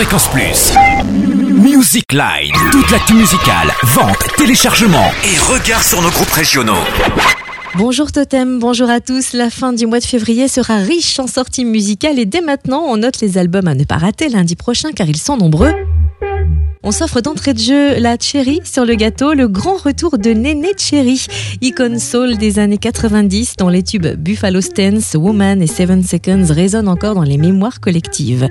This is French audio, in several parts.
Fréquence Plus. Music Line. Toute l'actu musicale, vente, téléchargement et regard sur nos groupes régionaux. Bonjour Totem, bonjour à tous. La fin du mois de février sera riche en sorties musicales et dès maintenant, on note les albums à ne pas rater lundi prochain car ils sont nombreux. On s'offre d'entrée de jeu la Cherry sur le gâteau, le grand retour de Néné Cherry, icône soul des années 90 dont les tubes Buffalo Stance, Woman et Seven Seconds résonnent encore dans les mémoires collectives.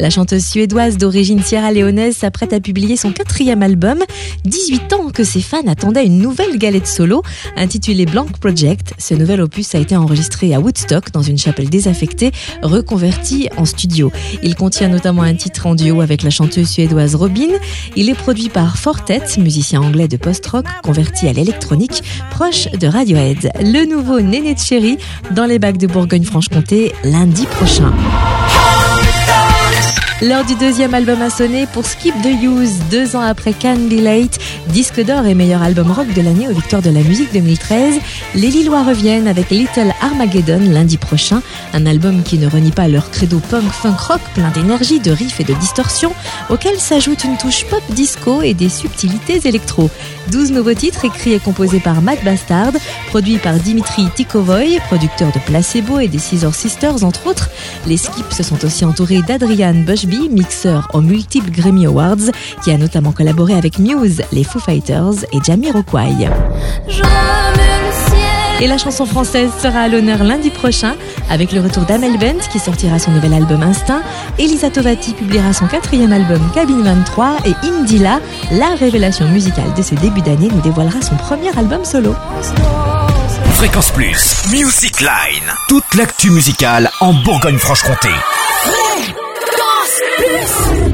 La chanteuse suédoise d'origine sierra-léonaise s'apprête à publier son quatrième album. 18 ans que ses fans attendaient une nouvelle galette solo intitulée Blank Project. Ce nouvel opus a été enregistré à Woodstock dans une chapelle désaffectée, reconvertie en studio. Il contient notamment un titre en duo avec la chanteuse suédoise Robin. Il est produit par Fortet, musicien anglais de post-rock converti à l'électronique, proche de Radiohead. Le nouveau Néné de Chéri dans les bacs de Bourgogne-Franche-Comté lundi prochain. L'heure du deuxième album a sonné pour Skip the Use, deux ans après Can Be Late, disque d'or et meilleur album rock de l'année aux victoires de la musique 2013. Les Lillois reviennent avec Little Armageddon lundi prochain, un album qui ne renie pas leur credo punk funk rock plein d'énergie, de riffs et de distorsion, auquel s'ajoute une touche pop disco et des subtilités électro. 12 nouveaux titres écrits et composés par Matt Bastard, produits par Dimitri Tikovoy, producteur de Placebo et des Scissor Sisters entre autres. Les Skips se sont aussi entourés d'Adrian Bushby mixeur aux multiples Grammy Awards, qui a notamment collaboré avec Muse, les Foo Fighters et Jamiroquai. Et la chanson française sera à l'honneur lundi prochain avec le retour d'Amel Bent qui sortira son nouvel album Instinct. Elisa Tovati publiera son quatrième album Cabine 23 et Indila, la révélation musicale de ce début d'année, nous dévoilera son premier album solo. Fréquence Plus, Music Line. Toute l'actu musicale en Bourgogne-Franche-Comté. Yes.